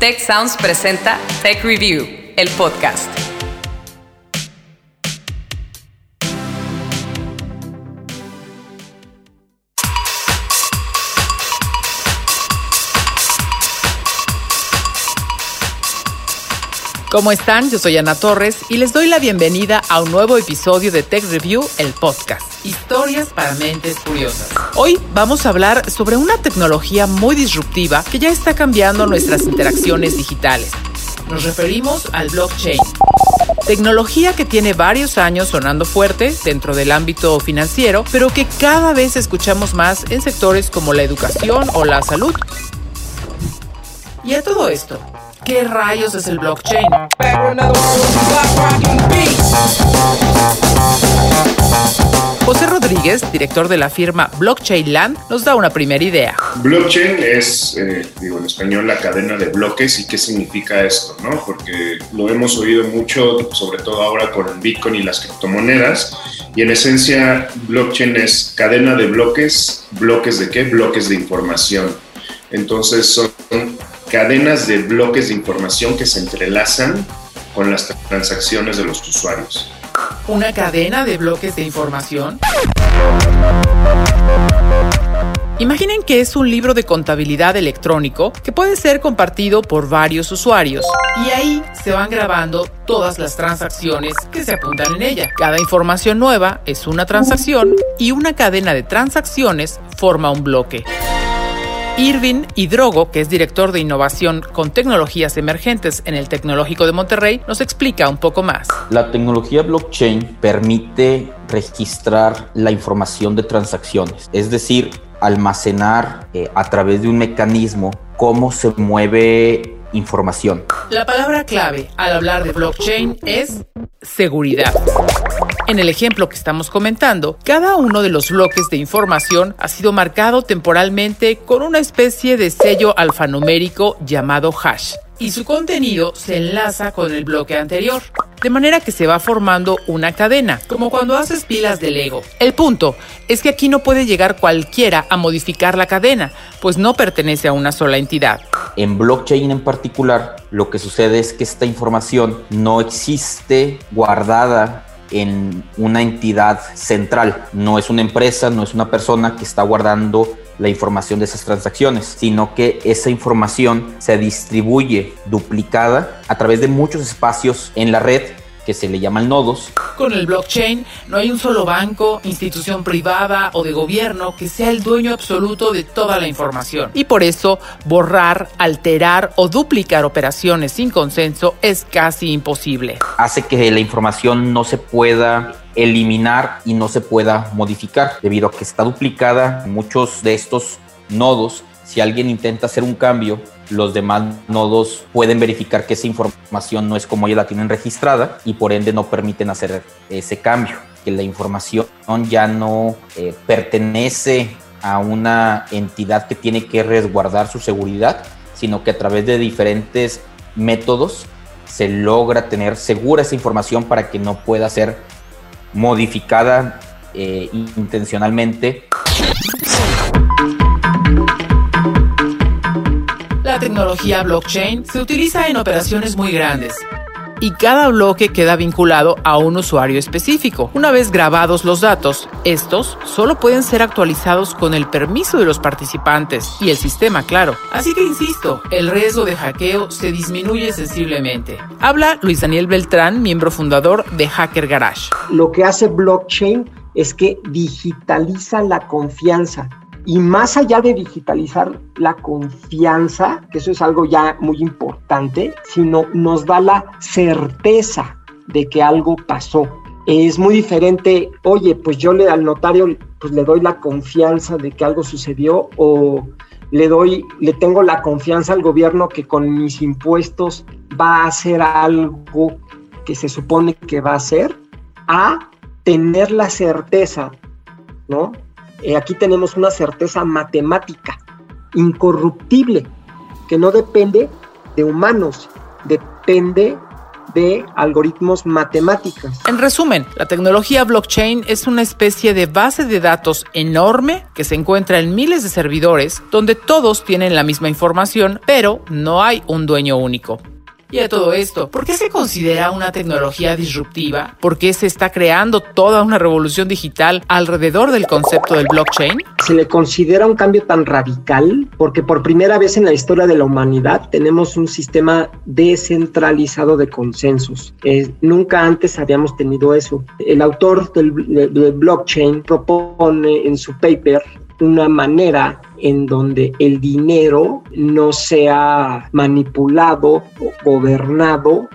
Tech Sounds presenta Tech Review, el podcast. ¿Cómo están? Yo soy Ana Torres y les doy la bienvenida a un nuevo episodio de Tech Review, el podcast. Historias para mentes curiosas. Hoy vamos a hablar sobre una tecnología muy disruptiva que ya está cambiando nuestras interacciones digitales. Nos referimos al blockchain. Tecnología que tiene varios años sonando fuerte dentro del ámbito financiero, pero que cada vez escuchamos más en sectores como la educación o la salud. Y a todo esto, ¿Qué rayos es el blockchain? José Rodríguez, director de la firma Blockchain Land, nos da una primera idea. Blockchain es, eh, digo en español, la cadena de bloques. ¿Y qué significa esto? ¿no? Porque lo hemos oído mucho, sobre todo ahora con el Bitcoin y las criptomonedas. Y en esencia, blockchain es cadena de bloques. ¿Bloques de qué? Bloques de información. Entonces son cadenas de bloques de información que se entrelazan con las transacciones de los usuarios. ¿Una cadena de bloques de información? Imaginen que es un libro de contabilidad electrónico que puede ser compartido por varios usuarios y ahí se van grabando todas las transacciones que se apuntan en ella. Cada información nueva es una transacción y una cadena de transacciones forma un bloque. Irving Hidrogo, que es director de innovación con tecnologías emergentes en el Tecnológico de Monterrey, nos explica un poco más. La tecnología blockchain permite registrar la información de transacciones, es decir, almacenar eh, a través de un mecanismo cómo se mueve información. La palabra clave al hablar de blockchain es seguridad. En el ejemplo que estamos comentando, cada uno de los bloques de información ha sido marcado temporalmente con una especie de sello alfanumérico llamado hash y su contenido se enlaza con el bloque anterior, de manera que se va formando una cadena, como cuando haces pilas de Lego. El punto es que aquí no puede llegar cualquiera a modificar la cadena, pues no pertenece a una sola entidad. En blockchain en particular, lo que sucede es que esta información no existe guardada en una entidad central. No es una empresa, no es una persona que está guardando la información de esas transacciones, sino que esa información se distribuye duplicada a través de muchos espacios en la red que se le llaman nodos. Con el blockchain no hay un solo banco, institución privada o de gobierno que sea el dueño absoluto de toda la información. Y por eso borrar, alterar o duplicar operaciones sin consenso es casi imposible. Hace que la información no se pueda eliminar y no se pueda modificar debido a que está duplicada muchos de estos nodos si alguien intenta hacer un cambio, los demás nodos pueden verificar que esa información no es como ellos la tienen registrada y por ende no permiten hacer ese cambio, que la información ya no eh, pertenece a una entidad que tiene que resguardar su seguridad, sino que a través de diferentes métodos se logra tener segura esa información para que no pueda ser modificada eh, intencionalmente tecnología blockchain se utiliza en operaciones muy grandes y cada bloque queda vinculado a un usuario específico. Una vez grabados los datos, estos solo pueden ser actualizados con el permiso de los participantes y el sistema, claro. Así que insisto, el riesgo de hackeo se disminuye sensiblemente. Habla Luis Daniel Beltrán, miembro fundador de Hacker Garage. Lo que hace blockchain es que digitaliza la confianza y más allá de digitalizar la confianza, que eso es algo ya muy importante, sino nos da la certeza de que algo pasó. Es muy diferente, oye, pues yo le, al notario pues le doy la confianza de que algo sucedió o le doy, le tengo la confianza al gobierno que con mis impuestos va a hacer algo que se supone que va a hacer, a tener la certeza, ¿no? Eh, aquí tenemos una certeza matemática, incorruptible, que no depende de humanos, depende de algoritmos matemáticos. En resumen, la tecnología blockchain es una especie de base de datos enorme que se encuentra en miles de servidores donde todos tienen la misma información, pero no hay un dueño único. Y a todo esto, ¿por qué se considera una tecnología disruptiva? ¿Por qué se está creando toda una revolución digital alrededor del concepto del blockchain? Se le considera un cambio tan radical porque por primera vez en la historia de la humanidad tenemos un sistema descentralizado de consensos. Eh, nunca antes habíamos tenido eso. El autor del, del blockchain propone en su paper una manera en donde el dinero no sea manipulado o gobernado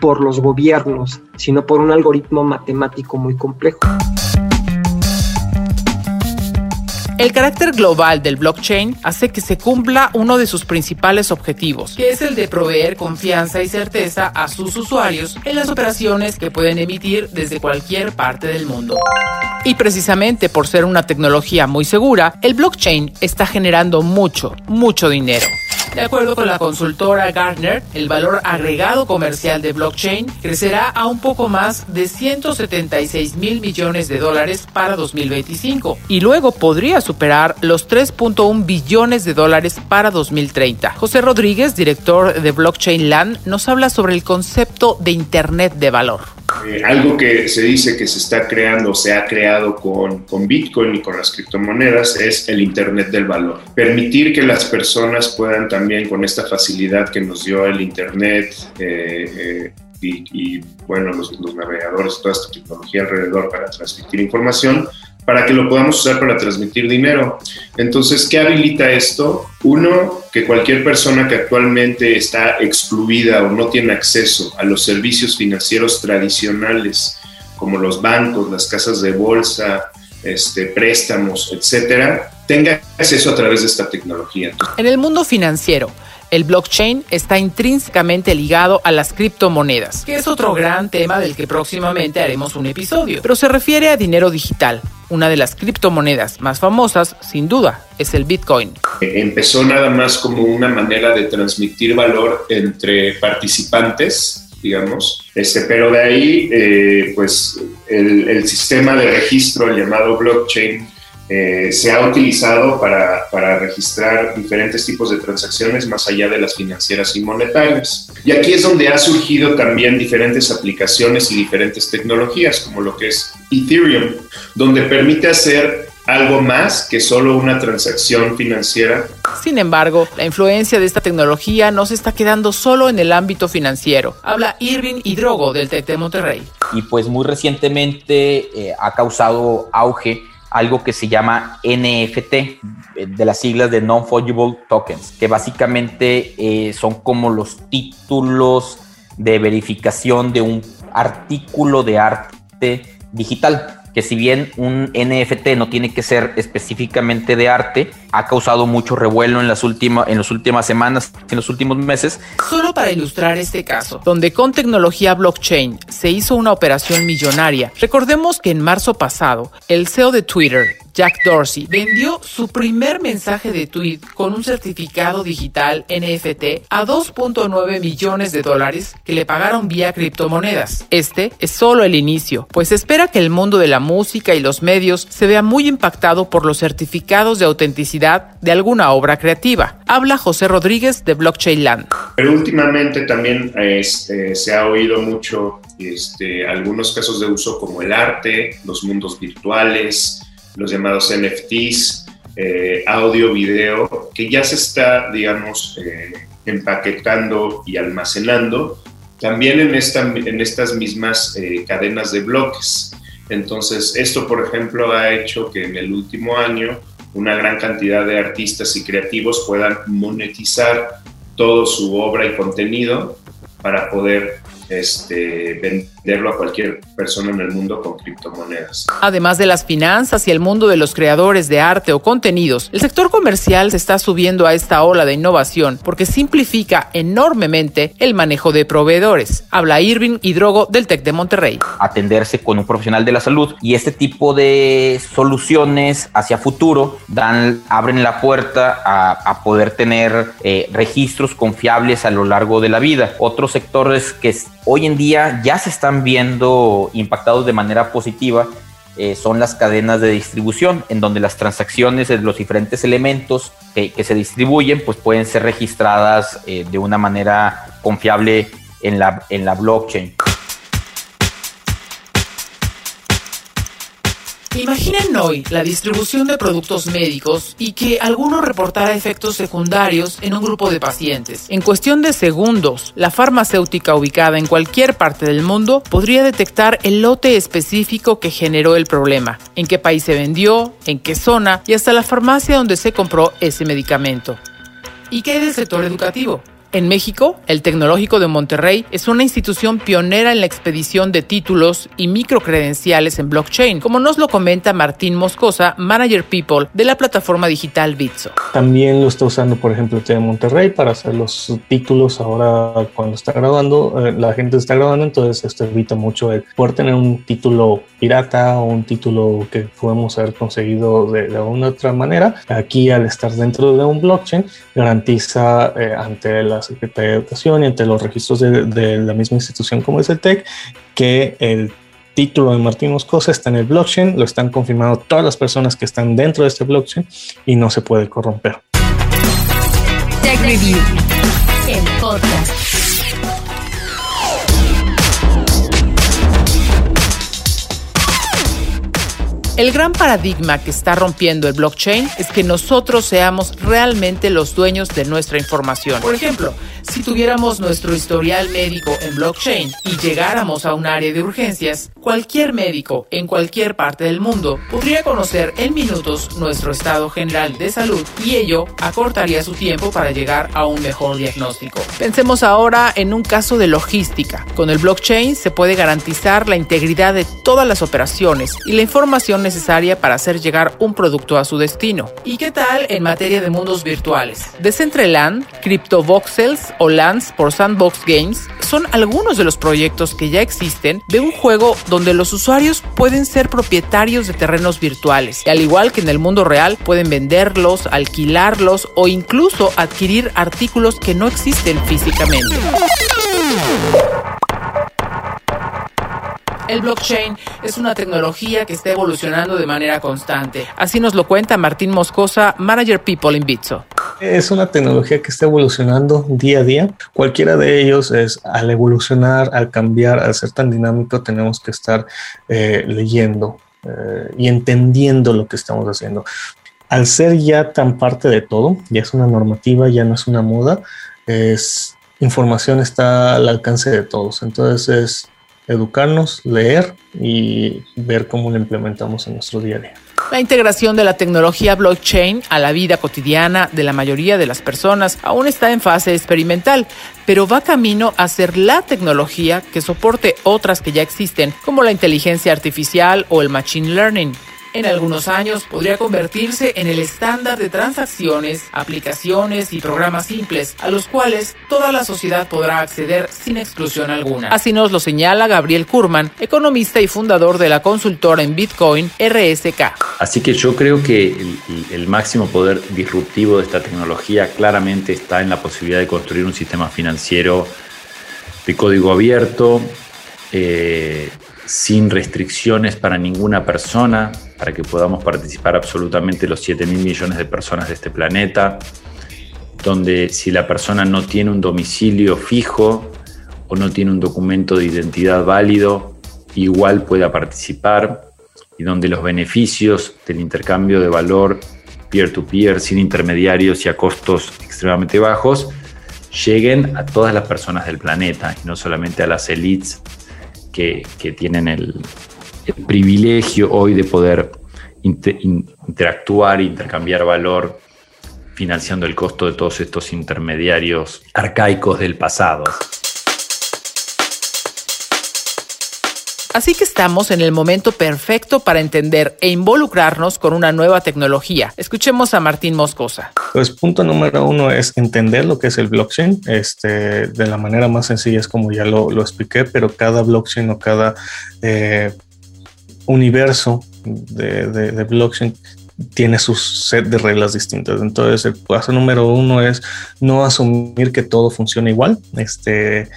por los gobiernos, sino por un algoritmo matemático muy complejo. El carácter global del blockchain hace que se cumpla uno de sus principales objetivos, que es el de proveer confianza y certeza a sus usuarios en las operaciones que pueden emitir desde cualquier parte del mundo. Y precisamente por ser una tecnología muy segura, el blockchain está generando mucho, mucho dinero. De acuerdo con la consultora Gartner, el valor agregado comercial de blockchain crecerá a un poco más de 176 mil millones de dólares para 2025 y luego podría superar los 3.1 billones de dólares para 2030. José Rodríguez, director de Blockchain Land, nos habla sobre el concepto de Internet de valor. Eh, algo que se dice que se está creando, se ha creado con, con, Bitcoin y con las criptomonedas es el Internet del valor. Permitir que las personas puedan también con esta facilidad que nos dio el Internet eh, eh, y, bueno, los, los navegadores, toda esta tecnología alrededor para transmitir información, para que lo podamos usar para transmitir dinero. Entonces, ¿qué habilita esto? Uno, que cualquier persona que actualmente está excluida o no tiene acceso a los servicios financieros tradicionales, como los bancos, las casas de bolsa, este, préstamos, etcétera, tenga acceso a través de esta tecnología. En el mundo financiero, el blockchain está intrínsecamente ligado a las criptomonedas, que es otro gran tema del que próximamente haremos un episodio, pero se refiere a dinero digital. Una de las criptomonedas más famosas, sin duda, es el Bitcoin. Empezó nada más como una manera de transmitir valor entre participantes, digamos, este, pero de ahí, eh, pues, el, el sistema de registro, el llamado blockchain, eh, se ha utilizado para, para, registrar diferentes tipos de transacciones más allá de las financieras y monetarias. Y aquí es donde ha surgido también diferentes aplicaciones y diferentes tecnologías, como lo que es Ethereum, donde permite hacer algo más que solo una transacción financiera. Sin embargo, la influencia de esta tecnología no se está quedando solo en el ámbito financiero. Habla Irving Hidrogo del TEC de Monterrey. Y pues muy recientemente eh, ha causado auge algo que se llama NFT, eh, de las siglas de Non-Fungible Tokens, que básicamente eh, son como los títulos de verificación de un artículo de arte digital que si bien un NFT no tiene que ser específicamente de arte, ha causado mucho revuelo en las, últimas en las últimas semanas, en los últimos meses. Solo para ilustrar este caso, donde con tecnología blockchain se hizo una operación millonaria, recordemos que en marzo pasado, el CEO de Twitter, Jack Dorsey vendió su primer mensaje de tweet con un certificado digital NFT a 2.9 millones de dólares que le pagaron vía criptomonedas. Este es solo el inicio, pues espera que el mundo de la música y los medios se vea muy impactado por los certificados de autenticidad de alguna obra creativa. Habla José Rodríguez de Blockchain Land. Pero últimamente también este, se ha oído mucho este, algunos casos de uso como el arte, los mundos virtuales, los llamados NFTs, eh, audio, video, que ya se está, digamos, eh, empaquetando y almacenando también en, esta, en estas mismas eh, cadenas de bloques. Entonces, esto, por ejemplo, ha hecho que en el último año una gran cantidad de artistas y creativos puedan monetizar todo su obra y contenido para poder este, vender venderlo a cualquier persona en el mundo con criptomonedas. Además de las finanzas y el mundo de los creadores de arte o contenidos, el sector comercial se está subiendo a esta ola de innovación porque simplifica enormemente el manejo de proveedores. Habla Irving Hidrogo del TEC de Monterrey. Atenderse con un profesional de la salud y este tipo de soluciones hacia futuro dan, abren la puerta a, poder tener eh, registros confiables a lo largo de la vida. Otros sectores que hoy en día ya se están viendo impactados de manera positiva eh, son las cadenas de distribución, en donde las transacciones de los diferentes elementos que, se distribuyen pues pueden ser registradas eh, de una manera confiable en la, en la blockchain. Imaginen hoy la distribución de productos médicos y que alguno reportara efectos secundarios en un grupo de pacientes. En cuestión de segundos, la farmacéutica ubicada en cualquier parte del mundo podría detectar el lote específico que generó el problema, en qué país se vendió, en qué zona y hasta la farmacia donde se compró ese medicamento. ¿Y qué hay del sector educativo? En México, el Tecnológico de Monterrey es una institución pionera en la expedición de títulos y microcredenciales en blockchain, como nos lo comenta Martín Moscosa, Manager People de la plataforma digital Bitso. También lo está usando, por ejemplo, el de Monterrey para hacer los títulos ahora cuando está grabando, eh, la gente está grabando, entonces esto evita mucho el poder tener un título pirata o un título que podemos haber conseguido de, de una otra manera. Aquí, al estar dentro de un blockchain, garantiza eh, ante Secretaría de Educación y ante los registros de, la misma institución como es el TEC que el título de Martín Moscosa está en el blockchain, lo están confirmando todas las personas que están dentro de este blockchain y no se puede corromper. Tech Review, el podcast. El gran paradigma que está rompiendo el blockchain es que nosotros seamos realmente los dueños de nuestra información. Por ejemplo, si tuviéramos nuestro historial médico en blockchain y llegáramos a un área de urgencias, cualquier médico en cualquier parte del mundo podría conocer en minutos nuestro estado general de salud y ello acortaría su tiempo para llegar a un mejor diagnóstico. Pensemos ahora en un caso de logística. Con el blockchain se puede garantizar la integridad de todas las operaciones y la información necesaria para hacer llegar un producto a su destino. ¿Y qué tal en materia de mundos virtuales? Decentraland, CryptoVoxels o Lands por Sandbox Games son algunos de los proyectos que ya existen de un juego donde los usuarios pueden ser propietarios de terrenos virtuales y al igual que en el mundo real pueden venderlos, alquilarlos o incluso adquirir artículos que no existen físicamente. El blockchain es una tecnología que está evolucionando de manera constante. Así nos lo cuenta Martín Moscosa, Manager People en Bitso. Es una tecnología que está evolucionando día a día. Cualquiera de ellos es al evolucionar, al cambiar, al ser tan dinámico, tenemos que estar eh, leyendo eh, y entendiendo lo que estamos haciendo. Al ser ya tan parte de todo, ya es una normativa, ya no es una moda, es información está al alcance de todos. Entonces es educarnos, leer y ver cómo lo implementamos en nuestro día a día. La integración de la tecnología blockchain a la vida cotidiana de la mayoría de las personas aún está en fase experimental, pero va camino a ser la tecnología que soporte otras que ya existen, como la inteligencia artificial o el machine learning en algunos años podría convertirse en el estándar de transacciones, aplicaciones y programas simples a los cuales toda la sociedad podrá acceder sin exclusión alguna. Así nos lo señala Gabriel Kurman, economista y fundador de la consultora en Bitcoin RSK. Así que yo creo que el, máximo poder disruptivo de esta tecnología claramente está en la posibilidad de construir un sistema financiero de código abierto, eh, sin restricciones para ninguna persona, para que podamos participar absolutamente los 7 mil millones de personas de este planeta, donde si la persona no tiene un domicilio fijo o no tiene un documento de identidad válido, igual pueda participar, y donde los beneficios del intercambio de valor peer-to-peer, sin intermediarios y a costos extremadamente bajos, lleguen a todas las personas del planeta y no solamente a las elites que, tienen el, privilegio hoy de poder interactuar e intercambiar valor financiando el costo de todos estos intermediarios arcaicos del pasado. Así que estamos en el momento perfecto para entender e involucrarnos con una nueva tecnología. Escuchemos a Martín Moscosa. Pues punto número uno es entender lo que es el blockchain. Este, de la manera más sencilla es como ya lo, expliqué, pero cada blockchain o cada eh, universo de, de, blockchain tiene su set de reglas distintas. Entonces, el paso número uno es no asumir que todo funciona igual. Este,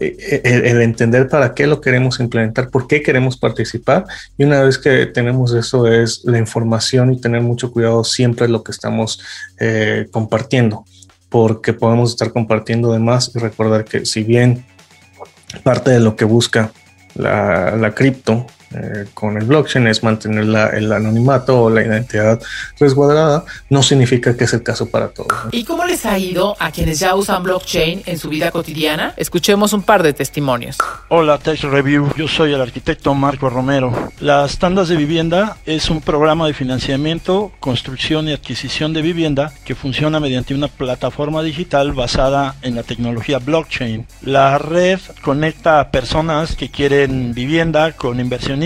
el, entender para qué lo queremos implementar, por qué queremos participar. Y una vez que tenemos eso, es la información y tener mucho cuidado siempre lo que estamos eh, compartiendo, porque podemos estar compartiendo de más y recordar que si bien parte de lo que busca la, la cripto eh, con el blockchain es mantener el anonimato o la identidad resguardada, no significa que es el caso para todos. ¿Y cómo les ha ido a quienes ya usan blockchain en su vida cotidiana? Escuchemos un par de testimonios. Hola, Tech Review. Yo soy el arquitecto Marco Romero. Las tandas de vivienda es un programa de financiamiento, construcción y adquisición de vivienda que funciona mediante una plataforma digital basada en la tecnología blockchain. La red conecta a personas que quieren vivienda con inversión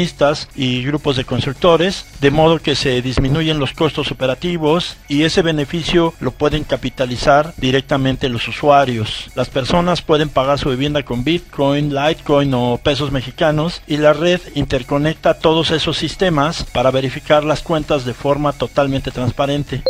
y grupos de constructores, de modo que se disminuyen los costos operativos y ese beneficio lo pueden capitalizar directamente los usuarios. Las personas pueden pagar su vivienda con Bitcoin, Litecoin o pesos mexicanos y la red interconecta todos esos sistemas para verificar las cuentas de forma totalmente transparente.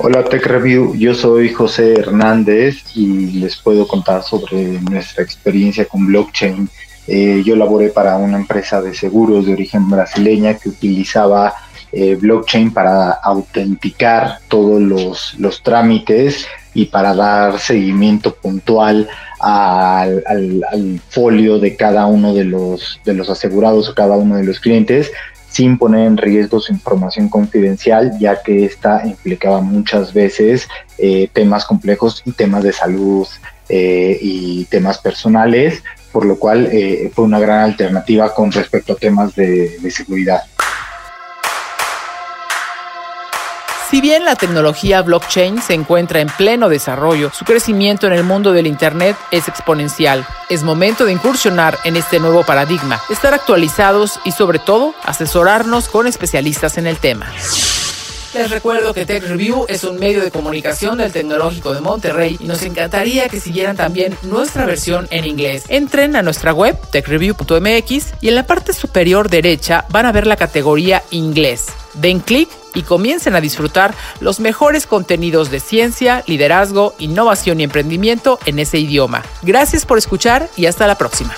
Hola Tech Review, yo soy José Hernández y les puedo contar sobre nuestra experiencia con blockchain eh, yo laboré para una empresa de seguros de origen brasileña que utilizaba eh, blockchain para autenticar todos los, los, trámites y para dar seguimiento puntual al, folio de cada uno de los, de los asegurados o cada uno de los clientes sin poner en riesgo su información confidencial, ya que esta implicaba muchas veces eh, temas complejos y temas de salud y temas personales por lo cual eh, fue una gran alternativa con respecto a temas de, de seguridad. Si bien la tecnología blockchain se encuentra en pleno desarrollo, su crecimiento en el mundo del Internet es exponencial. Es momento de incursionar en este nuevo paradigma, estar actualizados y sobre todo asesorarnos con especialistas en el tema. Les recuerdo que Tech Review es un medio de comunicación del Tecnológico de Monterrey y nos encantaría que siguieran también nuestra versión en inglés. Entren a nuestra web techreview.mx y en la parte superior derecha van a ver la categoría inglés. Den clic y comiencen a disfrutar los mejores contenidos de ciencia, liderazgo, innovación y emprendimiento en ese idioma. Gracias por escuchar y hasta la próxima.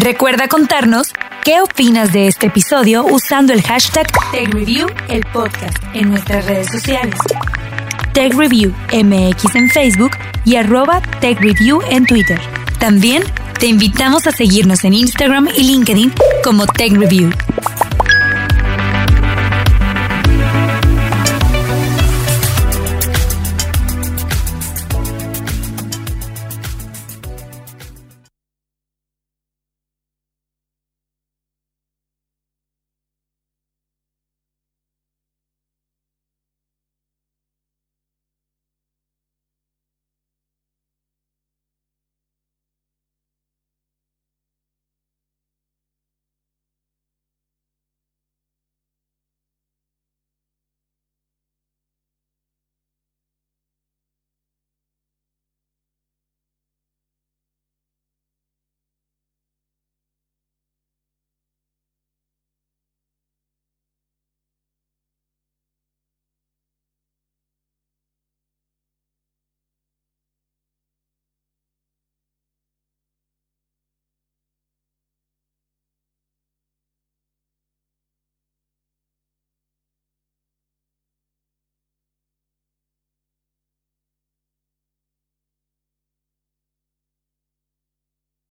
Recuerda contarnos qué opinas de este episodio usando el hashtag TechReview, el podcast, en nuestras redes sociales. TechReview MX en Facebook y arroba TechReview en Twitter. También te invitamos a seguirnos en Instagram y LinkedIn como TechReview.